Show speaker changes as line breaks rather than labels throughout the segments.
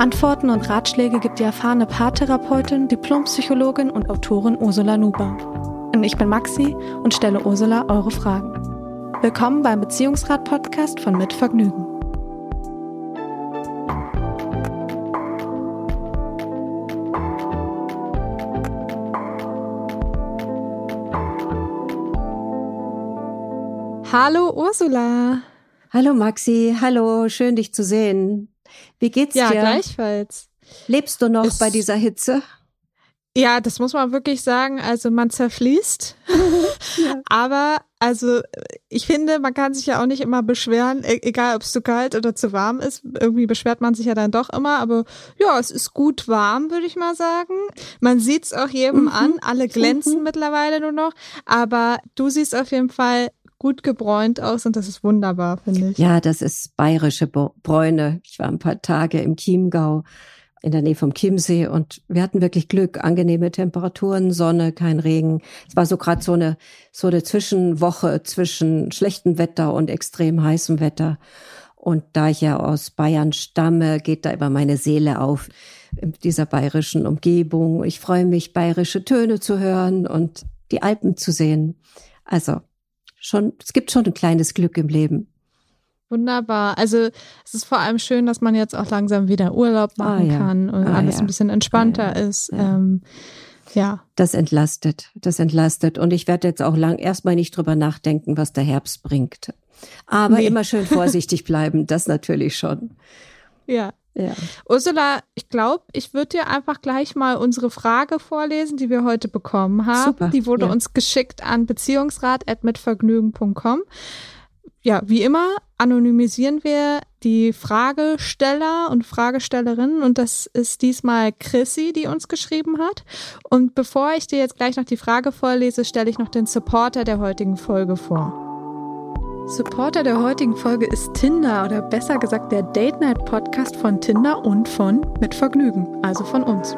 Antworten und Ratschläge gibt die erfahrene Paartherapeutin, Diplompsychologin und Autorin Ursula Nuber. Und ich bin Maxi und stelle Ursula eure Fragen. Willkommen beim Beziehungsrat-Podcast von Mit Vergnügen. Hallo Ursula.
Hallo Maxi, hallo, schön dich zu sehen. Wie geht's
ja,
dir?
Ja, gleichfalls.
Lebst du noch es, bei dieser Hitze?
Ja, das muss man wirklich sagen. Also man zerfließt. ja. Aber also ich finde, man kann sich ja auch nicht immer beschweren, e egal ob es zu kalt oder zu warm ist. Irgendwie beschwert man sich ja dann doch immer. Aber ja, es ist gut warm, würde ich mal sagen. Man sieht's auch jedem mhm. an. Alle glänzen mhm. mittlerweile nur noch. Aber du siehst auf jeden Fall gut gebräunt aus und das ist wunderbar, finde ich.
Ja, das ist bayerische Bräune. Ich war ein paar Tage im Chiemgau in der Nähe vom Chiemsee und wir hatten wirklich Glück, angenehme Temperaturen, Sonne, kein Regen. Es war so gerade so eine so eine Zwischenwoche zwischen schlechtem Wetter und extrem heißem Wetter. Und da ich ja aus Bayern stamme, geht da immer meine Seele auf in dieser bayerischen Umgebung. Ich freue mich, bayerische Töne zu hören und die Alpen zu sehen. Also schon, es gibt schon ein kleines Glück im Leben.
Wunderbar. Also es ist vor allem schön, dass man jetzt auch langsam wieder Urlaub ah, machen ah, ja. kann und ah, alles ja. ein bisschen entspannter ah, ja. ist. Ähm, ja.
Das entlastet, das entlastet. Und ich werde jetzt auch lang erstmal nicht drüber nachdenken, was der Herbst bringt. Aber nee. immer schön vorsichtig bleiben, das natürlich schon.
Ja. Ja. Ursula, ich glaube, ich würde dir einfach gleich mal unsere Frage vorlesen, die wir heute bekommen haben. Super, die wurde ja. uns geschickt an beziehungsrat.mitvergnügen.com. Ja, wie immer anonymisieren wir die Fragesteller und Fragestellerinnen und das ist diesmal Chrissy, die uns geschrieben hat. Und bevor ich dir jetzt gleich noch die Frage vorlese, stelle ich noch den Supporter der heutigen Folge vor. Supporter der heutigen Folge ist Tinder oder besser gesagt der Date Night Podcast von Tinder und von Mit Vergnügen, also von uns.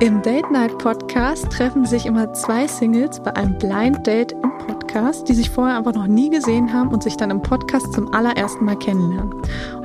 Im Date Night Podcast treffen sich immer zwei Singles bei einem Blind Date im Podcast, die sich vorher einfach noch nie gesehen haben und sich dann im Podcast zum allerersten Mal kennenlernen.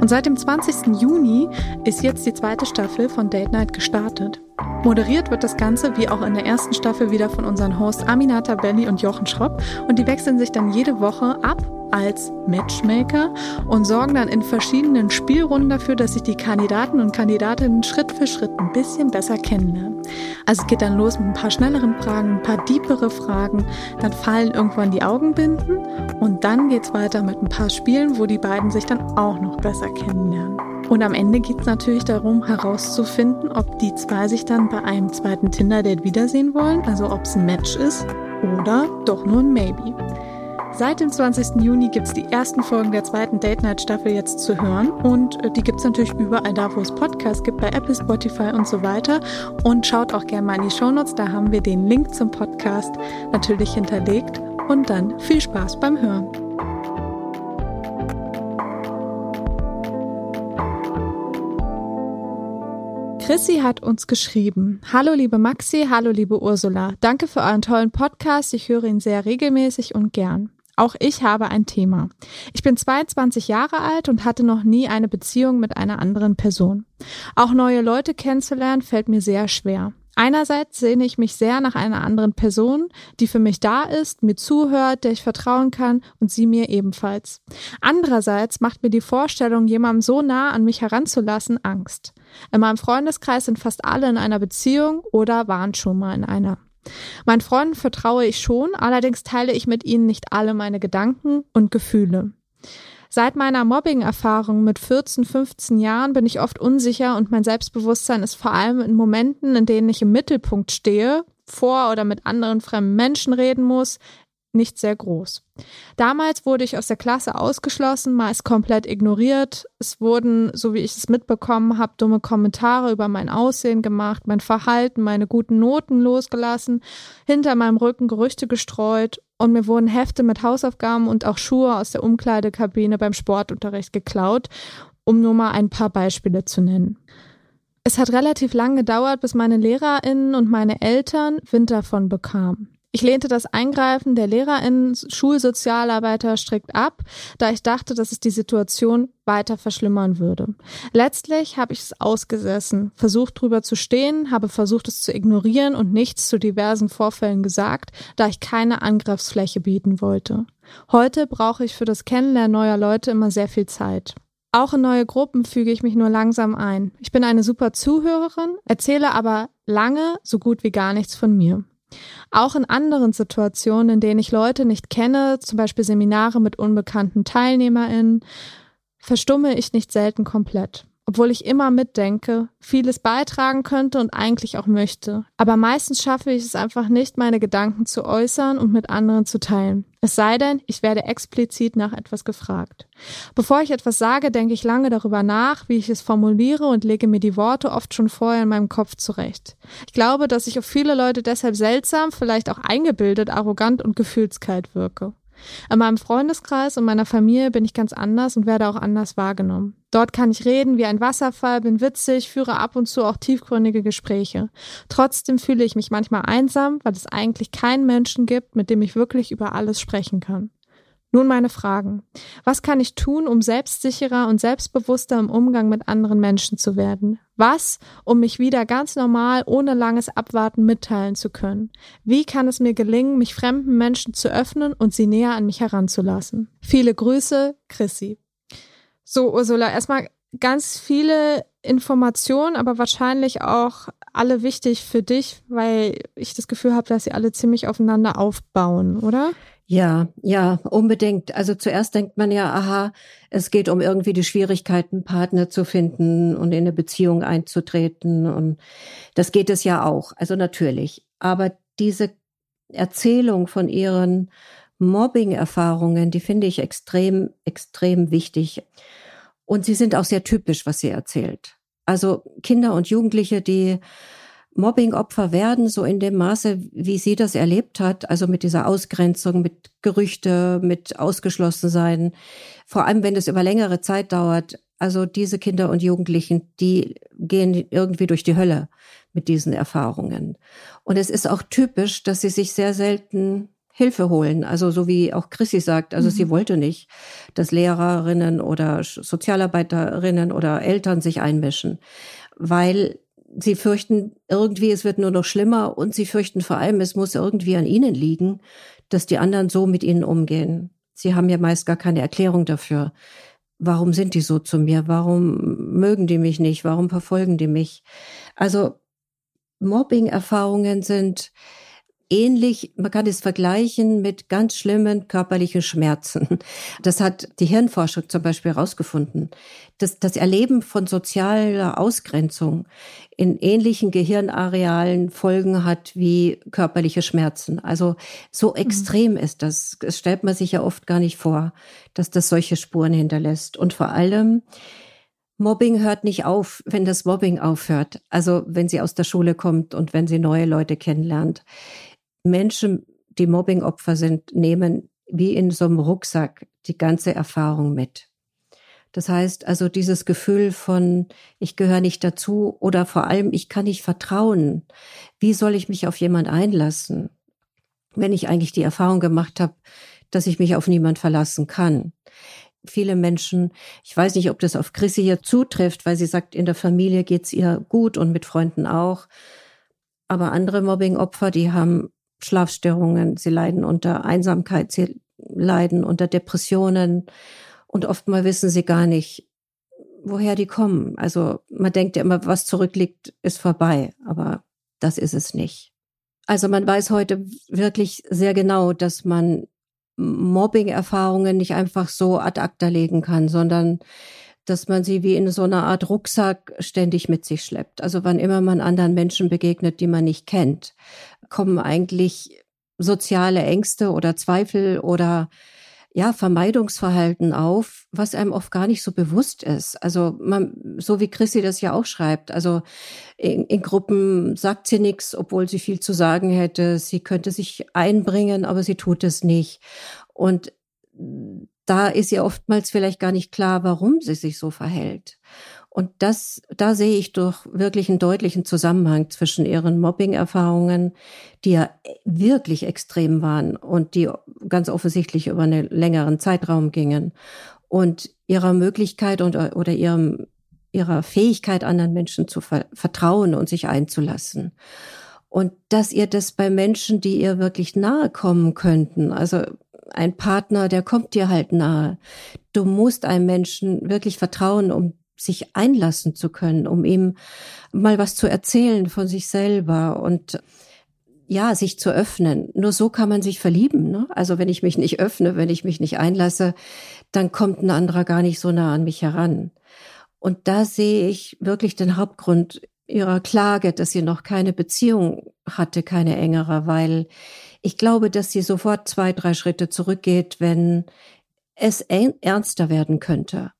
Und seit dem 20. Juni ist jetzt die zweite Staffel von Date Night gestartet. Moderiert wird das Ganze wie auch in der ersten Staffel wieder von unseren Hosts Aminata Belli und Jochen Schropp und die wechseln sich dann jede Woche ab als Matchmaker und sorgen dann in verschiedenen Spielrunden dafür, dass sich die Kandidaten und Kandidatinnen Schritt für Schritt ein bisschen besser kennenlernen. Also es geht dann los mit ein paar schnelleren Fragen, ein paar diepere Fragen, dann fallen irgendwann die Augenbinden und dann geht's weiter mit ein paar Spielen, wo die beiden sich dann auch noch besser kennenlernen. Und am Ende geht es natürlich darum, herauszufinden, ob die zwei sich dann bei einem zweiten Tinder-Date wiedersehen wollen, also ob es ein Match ist oder doch nur ein Maybe. Seit dem 20. Juni gibt es die ersten Folgen der zweiten Date Night Staffel jetzt zu hören und äh, die gibt es natürlich überall da, wo es Podcasts gibt, bei Apple, Spotify und so weiter. Und schaut auch gerne mal in die Shownotes, da haben wir den Link zum Podcast natürlich hinterlegt. Und dann viel Spaß beim Hören. Chrissy hat uns geschrieben. Hallo liebe Maxi, hallo liebe Ursula. Danke für euren tollen Podcast. Ich höre ihn sehr regelmäßig und gern. Auch ich habe ein Thema. Ich bin 22 Jahre alt und hatte noch nie eine Beziehung mit einer anderen Person. Auch neue Leute kennenzulernen fällt mir sehr schwer. Einerseits sehne ich mich sehr nach einer anderen Person, die für mich da ist, mir zuhört, der ich vertrauen kann und sie mir ebenfalls. Andererseits macht mir die Vorstellung, jemandem so nah an mich heranzulassen, Angst. In meinem Freundeskreis sind fast alle in einer Beziehung oder waren schon mal in einer. Meinen Freunden vertraue ich schon, allerdings teile ich mit ihnen nicht alle meine Gedanken und Gefühle. Seit meiner Mobbing-Erfahrung mit 14, 15 Jahren bin ich oft unsicher und mein Selbstbewusstsein ist vor allem in Momenten, in denen ich im Mittelpunkt stehe, vor oder mit anderen fremden Menschen reden muss, nicht sehr groß. Damals wurde ich aus der Klasse ausgeschlossen, meist komplett ignoriert. Es wurden, so wie ich es mitbekommen habe, dumme Kommentare über mein Aussehen gemacht, mein Verhalten, meine guten Noten losgelassen, hinter meinem Rücken Gerüchte gestreut und mir wurden Hefte mit Hausaufgaben und auch Schuhe aus der Umkleidekabine beim Sportunterricht geklaut, um nur mal ein paar Beispiele zu nennen. Es hat relativ lang gedauert, bis meine LehrerInnen und meine Eltern Wind davon bekamen. Ich lehnte das Eingreifen der LehrerInnen, Schulsozialarbeiter strikt ab, da ich dachte, dass es die Situation weiter verschlimmern würde. Letztlich habe ich es ausgesessen, versucht drüber zu stehen, habe versucht es zu ignorieren und nichts zu diversen Vorfällen gesagt, da ich keine Angriffsfläche bieten wollte. Heute brauche ich für das Kennenlernen neuer Leute immer sehr viel Zeit. Auch in neue Gruppen füge ich mich nur langsam ein. Ich bin eine super Zuhörerin, erzähle aber lange so gut wie gar nichts von mir. Auch in anderen Situationen, in denen ich Leute nicht kenne, zum Beispiel Seminare mit unbekannten TeilnehmerInnen, verstumme ich nicht selten komplett obwohl ich immer mitdenke, vieles beitragen könnte und eigentlich auch möchte. Aber meistens schaffe ich es einfach nicht, meine Gedanken zu äußern und mit anderen zu teilen. Es sei denn, ich werde explizit nach etwas gefragt. Bevor ich etwas sage, denke ich lange darüber nach, wie ich es formuliere und lege mir die Worte oft schon vorher in meinem Kopf zurecht. Ich glaube, dass ich auf viele Leute deshalb seltsam, vielleicht auch eingebildet, arrogant und gefühlskalt wirke. In meinem Freundeskreis und meiner Familie bin ich ganz anders und werde auch anders wahrgenommen. Dort kann ich reden wie ein Wasserfall, bin witzig, führe ab und zu auch tiefgründige Gespräche. Trotzdem fühle ich mich manchmal einsam, weil es eigentlich keinen Menschen gibt, mit dem ich wirklich über alles sprechen kann. Nun meine Fragen. Was kann ich tun, um selbstsicherer und selbstbewusster im Umgang mit anderen Menschen zu werden? Was, um mich wieder ganz normal, ohne langes Abwarten mitteilen zu können? Wie kann es mir gelingen, mich fremden Menschen zu öffnen und sie näher an mich heranzulassen? Viele Grüße, Chrissy. So, Ursula, erstmal ganz viele Informationen, aber wahrscheinlich auch alle wichtig für dich, weil ich das Gefühl habe, dass sie alle ziemlich aufeinander aufbauen, oder?
Ja, ja, unbedingt. Also zuerst denkt man ja, aha, es geht um irgendwie die Schwierigkeiten, Partner zu finden und in eine Beziehung einzutreten. Und das geht es ja auch. Also natürlich. Aber diese Erzählung von ihren Mobbing-Erfahrungen, die finde ich extrem, extrem wichtig. Und sie sind auch sehr typisch, was sie erzählt. Also Kinder und Jugendliche, die Mobbingopfer werden, so in dem Maße, wie sie das erlebt hat, also mit dieser Ausgrenzung, mit Gerüchte, mit Ausgeschlossensein, vor allem wenn es über längere Zeit dauert. Also diese Kinder und Jugendlichen, die gehen irgendwie durch die Hölle mit diesen Erfahrungen. Und es ist auch typisch, dass sie sich sehr selten Hilfe holen. Also so wie auch Chrissy sagt, also mhm. sie wollte nicht, dass Lehrerinnen oder Sozialarbeiterinnen oder Eltern sich einmischen, weil sie fürchten irgendwie, es wird nur noch schlimmer und sie fürchten vor allem, es muss irgendwie an ihnen liegen, dass die anderen so mit ihnen umgehen. Sie haben ja meist gar keine Erklärung dafür. Warum sind die so zu mir? Warum mögen die mich nicht? Warum verfolgen die mich? Also Mobbing-Erfahrungen sind ähnlich, man kann es vergleichen mit ganz schlimmen körperlichen Schmerzen. Das hat die Hirnforschung zum Beispiel herausgefunden. Das, das Erleben von sozialer Ausgrenzung in ähnlichen Gehirnarealen Folgen hat wie körperliche Schmerzen. Also so mhm. extrem mhm. ist das. Das stellt man sich ja oft gar nicht vor, dass das solche Spuren hinterlässt. Und vor allem, Mobbing hört nicht auf, wenn das Mobbing aufhört. Also wenn sie aus der Schule kommt und wenn sie neue Leute kennenlernt. Menschen, die Mobbingopfer sind, nehmen wie in so einem Rucksack die ganze Erfahrung mit. Das heißt also dieses Gefühl von, ich gehöre nicht dazu oder vor allem, ich kann nicht vertrauen. Wie soll ich mich auf jemand einlassen, wenn ich eigentlich die Erfahrung gemacht habe, dass ich mich auf niemand verlassen kann? Viele Menschen, ich weiß nicht, ob das auf Chrissy hier zutrifft, weil sie sagt, in der Familie geht's ihr gut und mit Freunden auch. Aber andere Mobbingopfer, die haben Schlafstörungen, sie leiden unter Einsamkeit, sie leiden unter Depressionen und oftmal wissen sie gar nicht, woher die kommen. Also man denkt ja immer, was zurückliegt, ist vorbei, aber das ist es nicht. Also man weiß heute wirklich sehr genau, dass man Mobbing-Erfahrungen nicht einfach so ad acta legen kann, sondern dass man sie wie in so einer Art Rucksack ständig mit sich schleppt. Also wann immer man anderen Menschen begegnet, die man nicht kennt, kommen eigentlich soziale Ängste oder Zweifel oder ja, Vermeidungsverhalten auf, was einem oft gar nicht so bewusst ist. Also man, so wie Chrissy das ja auch schreibt, also in, in Gruppen sagt sie nichts, obwohl sie viel zu sagen hätte. Sie könnte sich einbringen, aber sie tut es nicht. Und da ist ihr oftmals vielleicht gar nicht klar, warum sie sich so verhält. Und das, da sehe ich doch wirklich einen deutlichen Zusammenhang zwischen ihren Mobbing-Erfahrungen, die ja wirklich extrem waren und die ganz offensichtlich über einen längeren Zeitraum gingen und ihrer Möglichkeit und, oder ihrem, ihrer Fähigkeit, anderen Menschen zu ver vertrauen und sich einzulassen. Und dass ihr das bei Menschen, die ihr wirklich nahe kommen könnten, also ein Partner, der kommt dir halt nahe. Du musst einem Menschen wirklich vertrauen, um sich einlassen zu können, um ihm mal was zu erzählen von sich selber und ja, sich zu öffnen. Nur so kann man sich verlieben. Ne? Also wenn ich mich nicht öffne, wenn ich mich nicht einlasse, dann kommt ein anderer gar nicht so nah an mich heran. Und da sehe ich wirklich den Hauptgrund ihrer Klage, dass sie noch keine Beziehung hatte, keine engere, weil ich glaube, dass sie sofort zwei, drei Schritte zurückgeht, wenn es ernster werden könnte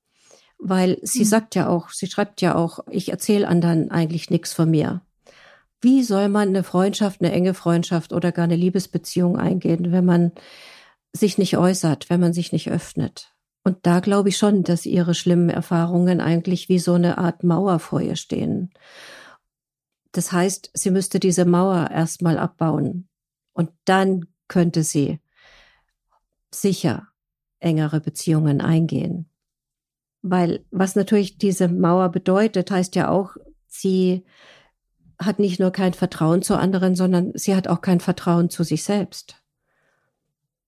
weil sie mhm. sagt ja auch, sie schreibt ja auch, ich erzähle anderen eigentlich nichts von mir. Wie soll man eine Freundschaft, eine enge Freundschaft oder gar eine Liebesbeziehung eingehen, wenn man sich nicht äußert, wenn man sich nicht öffnet? Und da glaube ich schon, dass ihre schlimmen Erfahrungen eigentlich wie so eine Art Mauer vor ihr stehen. Das heißt, sie müsste diese Mauer erstmal abbauen. Und dann könnte sie sicher engere Beziehungen eingehen. Weil was natürlich diese Mauer bedeutet, heißt ja auch, sie hat nicht nur kein Vertrauen zu anderen, sondern sie hat auch kein Vertrauen zu sich selbst.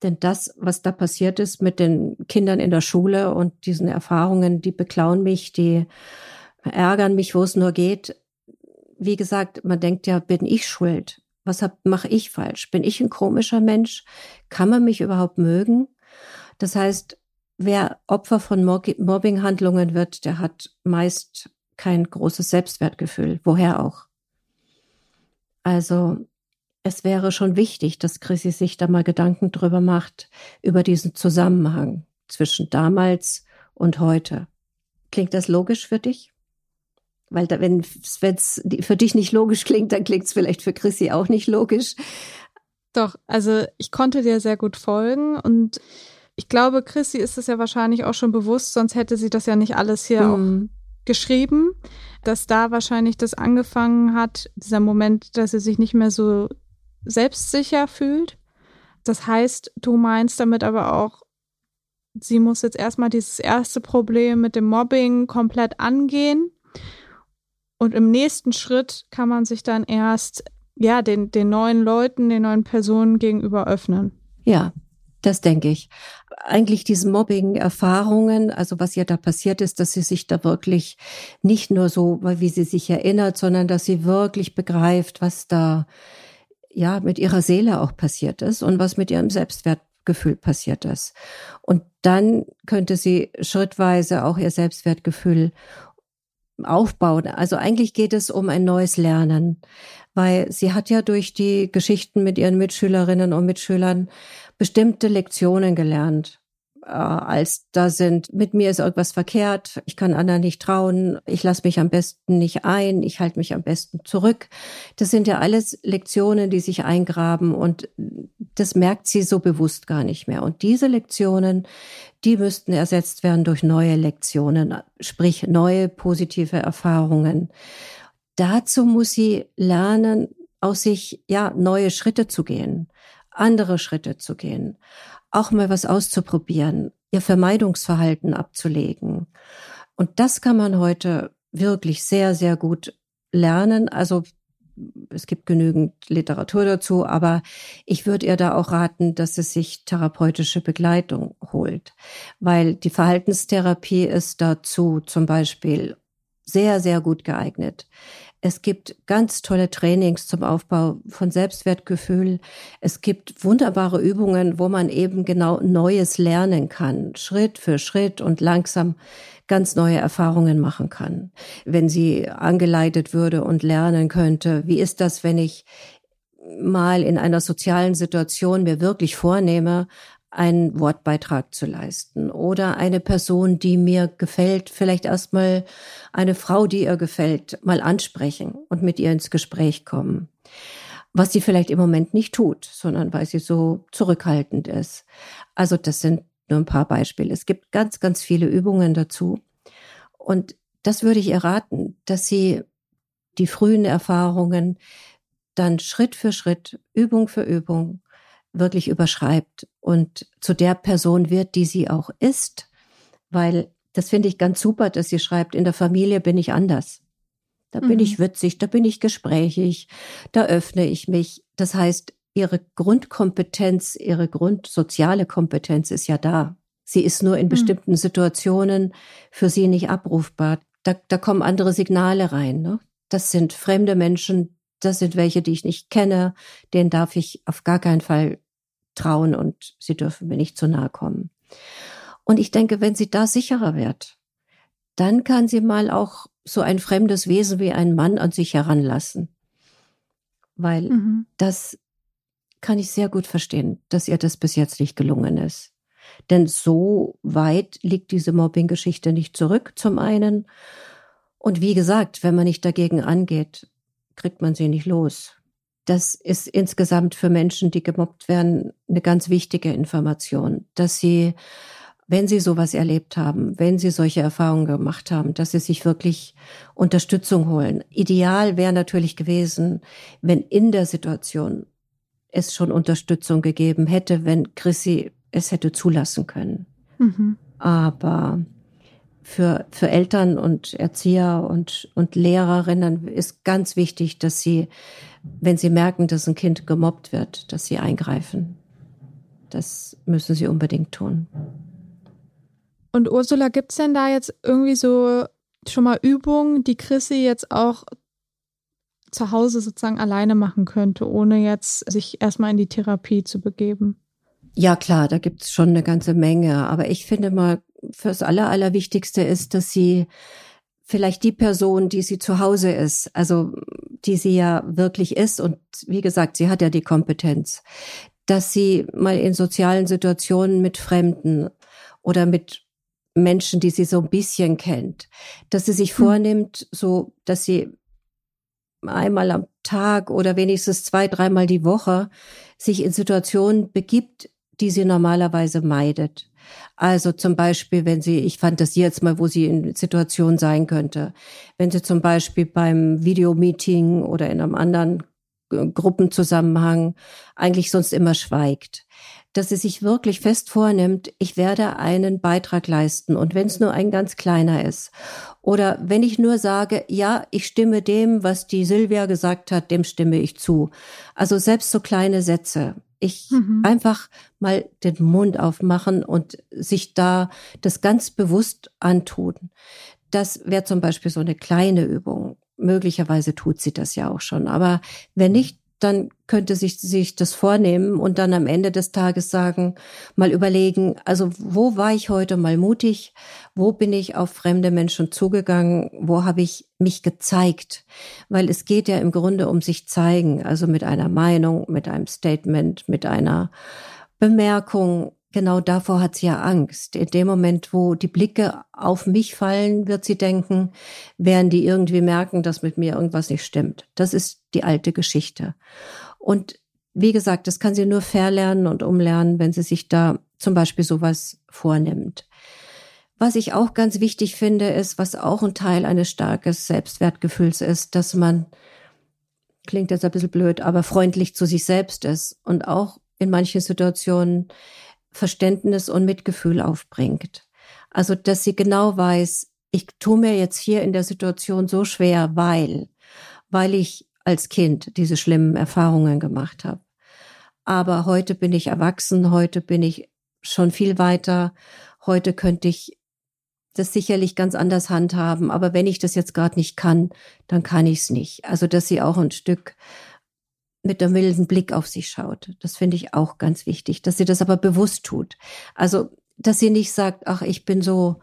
Denn das, was da passiert ist mit den Kindern in der Schule und diesen Erfahrungen, die beklauen mich, die ärgern mich, wo es nur geht. Wie gesagt, man denkt ja, bin ich schuld? Was mache ich falsch? Bin ich ein komischer Mensch? Kann man mich überhaupt mögen? Das heißt, wer Opfer von Mobbinghandlungen wird, der hat meist kein großes Selbstwertgefühl, woher auch. Also es wäre schon wichtig, dass Chrissy sich da mal Gedanken drüber macht, über diesen Zusammenhang zwischen damals und heute. Klingt das logisch für dich? Weil da, wenn es für dich nicht logisch klingt, dann klingt es vielleicht für Chrissy auch nicht logisch.
Doch, also ich konnte dir sehr gut folgen und ich glaube, Chrissy ist es ja wahrscheinlich auch schon bewusst, sonst hätte sie das ja nicht alles hier mhm. auch geschrieben, dass da wahrscheinlich das angefangen hat, dieser Moment, dass sie sich nicht mehr so selbstsicher fühlt. Das heißt, du meinst damit aber auch, sie muss jetzt erstmal dieses erste Problem mit dem Mobbing komplett angehen. Und im nächsten Schritt kann man sich dann erst, ja, den, den neuen Leuten, den neuen Personen gegenüber öffnen.
Ja, das denke ich. Eigentlich diese Mobbing-Erfahrungen, also was ihr da passiert ist, dass sie sich da wirklich nicht nur so, wie sie sich erinnert, sondern dass sie wirklich begreift, was da ja mit ihrer Seele auch passiert ist und was mit ihrem Selbstwertgefühl passiert ist. Und dann könnte sie schrittweise auch ihr Selbstwertgefühl aufbauen. Also eigentlich geht es um ein neues Lernen, weil sie hat ja durch die Geschichten mit ihren Mitschülerinnen und Mitschülern bestimmte Lektionen gelernt. Äh, als da sind, mit mir ist irgendwas verkehrt, ich kann anderen nicht trauen, ich lasse mich am besten nicht ein, ich halte mich am besten zurück. Das sind ja alles Lektionen, die sich eingraben und das merkt sie so bewusst gar nicht mehr. Und diese Lektionen, die müssten ersetzt werden durch neue Lektionen, sprich neue positive Erfahrungen. Dazu muss sie lernen, aus sich ja neue Schritte zu gehen andere Schritte zu gehen, auch mal was auszuprobieren, ihr Vermeidungsverhalten abzulegen. Und das kann man heute wirklich sehr, sehr gut lernen. Also es gibt genügend Literatur dazu, aber ich würde ihr da auch raten, dass sie sich therapeutische Begleitung holt, weil die Verhaltenstherapie ist dazu zum Beispiel sehr, sehr gut geeignet. Es gibt ganz tolle Trainings zum Aufbau von Selbstwertgefühl. Es gibt wunderbare Übungen, wo man eben genau Neues lernen kann, Schritt für Schritt und langsam ganz neue Erfahrungen machen kann. Wenn sie angeleitet würde und lernen könnte, wie ist das, wenn ich mal in einer sozialen Situation mir wirklich vornehme, einen Wortbeitrag zu leisten oder eine Person, die mir gefällt, vielleicht erstmal eine Frau, die ihr gefällt, mal ansprechen und mit ihr ins Gespräch kommen. Was sie vielleicht im Moment nicht tut, sondern weil sie so zurückhaltend ist. Also das sind nur ein paar Beispiele. Es gibt ganz, ganz viele Übungen dazu. Und das würde ich erraten, dass sie die frühen Erfahrungen dann Schritt für Schritt, Übung für Übung wirklich überschreibt und zu der Person wird, die sie auch ist, weil das finde ich ganz super, dass sie schreibt, in der Familie bin ich anders. Da mhm. bin ich mhm. witzig, da bin ich gesprächig, da öffne ich mich. Das heißt, ihre Grundkompetenz, ihre grundsoziale Kompetenz ist ja da. Sie ist nur in mhm. bestimmten Situationen für sie nicht abrufbar. Da, da kommen andere Signale rein. Ne? Das sind fremde Menschen, das sind welche, die ich nicht kenne, denen darf ich auf gar keinen Fall trauen und sie dürfen mir nicht zu nahe kommen. Und ich denke, wenn sie da sicherer wird, dann kann sie mal auch so ein fremdes Wesen wie ein Mann an sich heranlassen. Weil mhm. das kann ich sehr gut verstehen, dass ihr das bis jetzt nicht gelungen ist. Denn so weit liegt diese Mobbing-Geschichte nicht zurück, zum einen. Und wie gesagt, wenn man nicht dagegen angeht, kriegt man sie nicht los. Das ist insgesamt für Menschen, die gemobbt werden, eine ganz wichtige Information, dass sie, wenn sie sowas erlebt haben, wenn sie solche Erfahrungen gemacht haben, dass sie sich wirklich Unterstützung holen. Ideal wäre natürlich gewesen, wenn in der Situation es schon Unterstützung gegeben hätte, wenn Chrissy es hätte zulassen können. Mhm. Aber für, für Eltern und Erzieher und, und Lehrerinnen ist ganz wichtig, dass sie, wenn sie merken, dass ein Kind gemobbt wird, dass sie eingreifen. Das müssen sie unbedingt tun.
Und Ursula, gibt's denn da jetzt irgendwie so schon mal Übungen, die Chrissy jetzt auch zu Hause sozusagen alleine machen könnte, ohne jetzt sich erstmal in die Therapie zu begeben?
Ja, klar, da gibt's schon eine ganze Menge. Aber ich finde mal, fürs Aller, Allerwichtigste ist, dass sie vielleicht die Person, die sie zu Hause ist, also die sie ja wirklich ist, und wie gesagt, sie hat ja die Kompetenz, dass sie mal in sozialen Situationen mit Fremden oder mit Menschen, die sie so ein bisschen kennt, dass sie sich hm. vornimmt, so dass sie einmal am Tag oder wenigstens zwei, dreimal die Woche sich in Situationen begibt, die sie normalerweise meidet. Also zum Beispiel, wenn sie, ich fantasiere jetzt mal, wo sie in Situationen sein könnte, wenn sie zum Beispiel beim Videomeeting oder in einem anderen Gruppenzusammenhang eigentlich sonst immer schweigt, dass sie sich wirklich fest vornimmt, ich werde einen Beitrag leisten und wenn es nur ein ganz kleiner ist. Oder wenn ich nur sage, ja, ich stimme dem, was die Silvia gesagt hat, dem stimme ich zu. Also selbst so kleine Sätze. Ich mhm. einfach mal den Mund aufmachen und sich da das ganz bewusst antun. Das wäre zum Beispiel so eine kleine Übung. Möglicherweise tut sie das ja auch schon. Aber wenn nicht, dann könnte sich, sich das vornehmen und dann am Ende des Tages sagen, mal überlegen, also wo war ich heute mal mutig? Wo bin ich auf fremde Menschen zugegangen? Wo habe ich mich gezeigt? Weil es geht ja im Grunde um sich zeigen, also mit einer Meinung, mit einem Statement, mit einer Bemerkung, genau davor hat sie ja Angst. In dem Moment, wo die Blicke auf mich fallen, wird sie denken, werden die irgendwie merken, dass mit mir irgendwas nicht stimmt. Das ist die alte Geschichte. Und wie gesagt, das kann sie nur verlernen und umlernen, wenn sie sich da zum Beispiel sowas vornimmt. Was ich auch ganz wichtig finde, ist, was auch ein Teil eines starkes Selbstwertgefühls ist, dass man, klingt jetzt ein bisschen blöd, aber freundlich zu sich selbst ist und auch in manchen Situationen Verständnis und Mitgefühl aufbringt. Also, dass sie genau weiß, ich tue mir jetzt hier in der Situation so schwer, weil, weil ich als Kind diese schlimmen Erfahrungen gemacht habe. Aber heute bin ich erwachsen, heute bin ich schon viel weiter, heute könnte ich das sicherlich ganz anders handhaben, aber wenn ich das jetzt gerade nicht kann, dann kann ich es nicht. Also, dass sie auch ein Stück mit einem milden Blick auf sich schaut. Das finde ich auch ganz wichtig, dass sie das aber bewusst tut. Also, dass sie nicht sagt, ach, ich bin so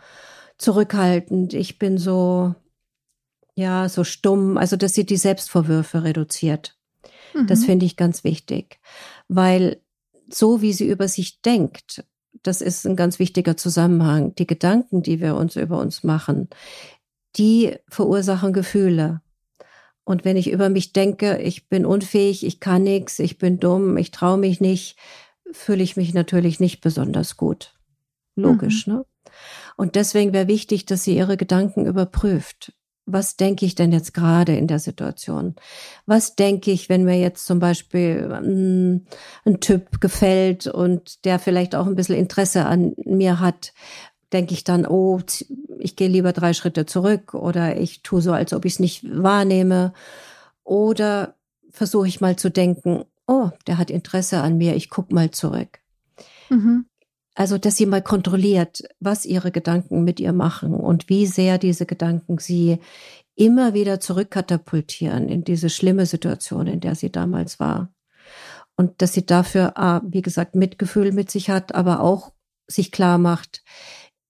zurückhaltend, ich bin so, ja, so stumm, also, dass sie die Selbstvorwürfe reduziert. Mhm. Das finde ich ganz wichtig, weil so wie sie über sich denkt, das ist ein ganz wichtiger Zusammenhang. Die Gedanken, die wir uns über uns machen, die verursachen Gefühle. Und wenn ich über mich denke, ich bin unfähig, ich kann nichts, ich bin dumm, ich traue mich nicht, fühle ich mich natürlich nicht besonders gut. Logisch, mhm. ne? Und deswegen wäre wichtig, dass sie ihre Gedanken überprüft. Was denke ich denn jetzt gerade in der Situation? Was denke ich, wenn mir jetzt zum Beispiel ein, hm, ein Typ gefällt und der vielleicht auch ein bisschen Interesse an mir hat? Denke ich dann, oh, ich gehe lieber drei Schritte zurück oder ich tue so, als ob ich es nicht wahrnehme. Oder versuche ich mal zu denken, oh, der hat Interesse an mir, ich guck mal zurück. Mhm. Also, dass sie mal kontrolliert, was ihre Gedanken mit ihr machen und wie sehr diese Gedanken sie immer wieder zurückkatapultieren in diese schlimme Situation, in der sie damals war. Und dass sie dafür, wie gesagt, Mitgefühl mit sich hat, aber auch sich klar macht,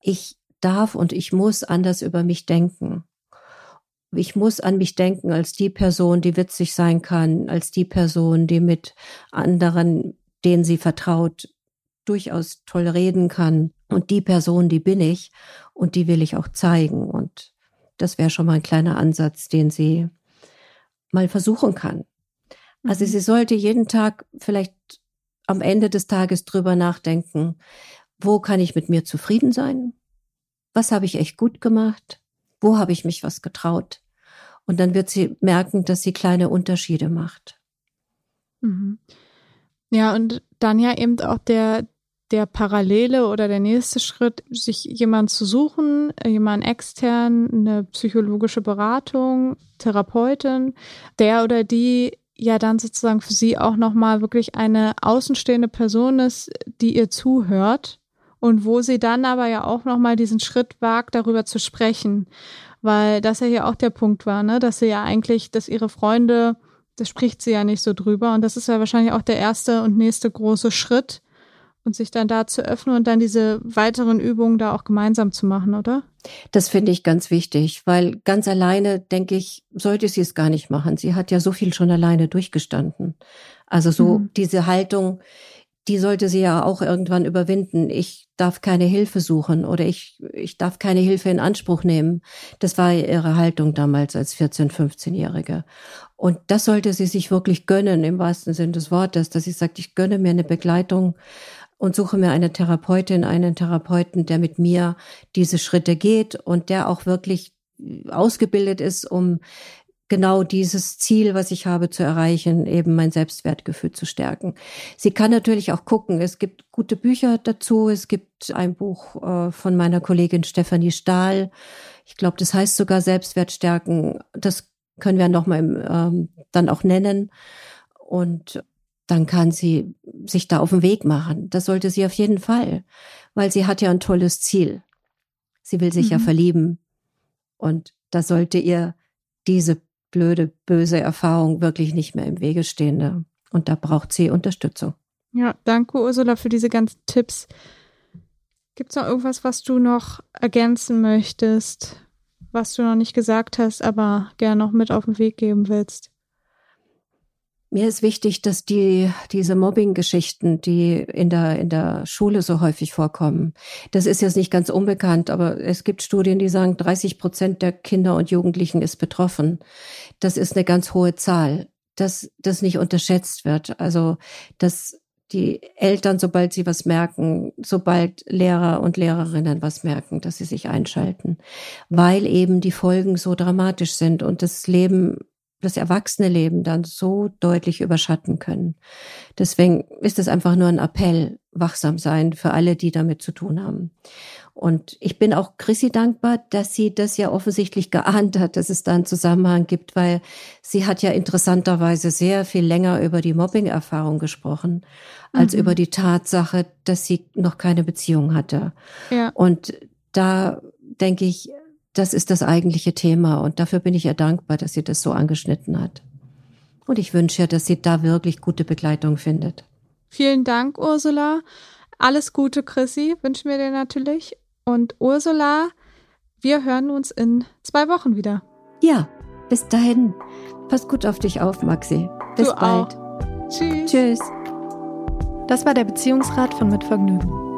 ich darf und ich muss anders über mich denken. Ich muss an mich denken als die Person, die witzig sein kann, als die Person, die mit anderen, denen sie vertraut, durchaus toll reden kann. Und die Person, die bin ich und die will ich auch zeigen. Und das wäre schon mal ein kleiner Ansatz, den sie mal versuchen kann. Also mhm. sie sollte jeden Tag vielleicht am Ende des Tages drüber nachdenken, wo kann ich mit mir zufrieden sein? Was habe ich echt gut gemacht? Wo habe ich mich was getraut? Und dann wird sie merken, dass sie kleine Unterschiede macht.
Mhm. Ja, und dann ja eben auch der, der Parallele oder der nächste Schritt, sich jemand zu suchen, jemand extern, eine psychologische Beratung, Therapeutin, der oder die ja dann sozusagen für sie auch nochmal wirklich eine außenstehende Person ist, die ihr zuhört und wo sie dann aber ja auch nochmal diesen Schritt wagt, darüber zu sprechen, weil das ja hier auch der Punkt war, ne, dass sie ja eigentlich, dass ihre Freunde, das spricht sie ja nicht so drüber und das ist ja wahrscheinlich auch der erste und nächste große Schritt, und sich dann da zu öffnen und dann diese weiteren Übungen da auch gemeinsam zu machen, oder?
Das finde ich ganz wichtig, weil ganz alleine, denke ich, sollte sie es gar nicht machen. Sie hat ja so viel schon alleine durchgestanden. Also so mhm. diese Haltung, die sollte sie ja auch irgendwann überwinden. Ich darf keine Hilfe suchen oder ich, ich darf keine Hilfe in Anspruch nehmen. Das war ihre Haltung damals als 14-, 15-Jährige. Und das sollte sie sich wirklich gönnen, im wahrsten Sinne des Wortes, dass sie sagt, ich gönne mir eine Begleitung und suche mir eine Therapeutin, einen Therapeuten, der mit mir diese Schritte geht und der auch wirklich ausgebildet ist, um genau dieses Ziel, was ich habe, zu erreichen, eben mein Selbstwertgefühl zu stärken. Sie kann natürlich auch gucken. Es gibt gute Bücher dazu. Es gibt ein Buch äh, von meiner Kollegin Stefanie Stahl. Ich glaube, das heißt sogar Selbstwert stärken. Das können wir nochmal ähm, dann auch nennen. Und dann kann sie sich da auf den Weg machen. Das sollte sie auf jeden Fall, weil sie hat ja ein tolles Ziel. Sie will sich mhm. ja verlieben. Und da sollte ihr diese blöde, böse Erfahrung wirklich nicht mehr im Wege stehen. Ne? Und da braucht sie Unterstützung.
Ja, danke Ursula für diese ganzen Tipps. Gibt es noch irgendwas, was du noch ergänzen möchtest, was du noch nicht gesagt hast, aber gerne noch mit auf den Weg geben willst?
Mir ist wichtig, dass die, diese Mobbing-Geschichten, die in der, in der Schule so häufig vorkommen, das ist jetzt nicht ganz unbekannt, aber es gibt Studien, die sagen, 30 Prozent der Kinder und Jugendlichen ist betroffen. Das ist eine ganz hohe Zahl, dass das nicht unterschätzt wird. Also, dass die Eltern, sobald sie was merken, sobald Lehrer und Lehrerinnen was merken, dass sie sich einschalten, weil eben die Folgen so dramatisch sind und das Leben das erwachsene Leben dann so deutlich überschatten können. Deswegen ist es einfach nur ein Appell, wachsam sein für alle, die damit zu tun haben. Und ich bin auch Chrissy dankbar, dass sie das ja offensichtlich geahnt hat, dass es da einen Zusammenhang gibt, weil sie hat ja interessanterweise sehr viel länger über die Mobbing-Erfahrung gesprochen, als mhm. über die Tatsache, dass sie noch keine Beziehung hatte. Ja. Und da denke ich, das ist das eigentliche Thema und dafür bin ich ihr dankbar, dass sie das so angeschnitten hat. Und ich wünsche ihr, dass sie da wirklich gute Begleitung findet.
Vielen Dank, Ursula. Alles Gute, Chrissy, wünschen wir dir natürlich. Und Ursula, wir hören uns in zwei Wochen wieder.
Ja, Bis dahin, pass gut auf dich auf, Maxi. Bis
Du
bald.
auch. Tschüss.
Tschüss.
Das war der Beziehungsrat von Mitvergnügen.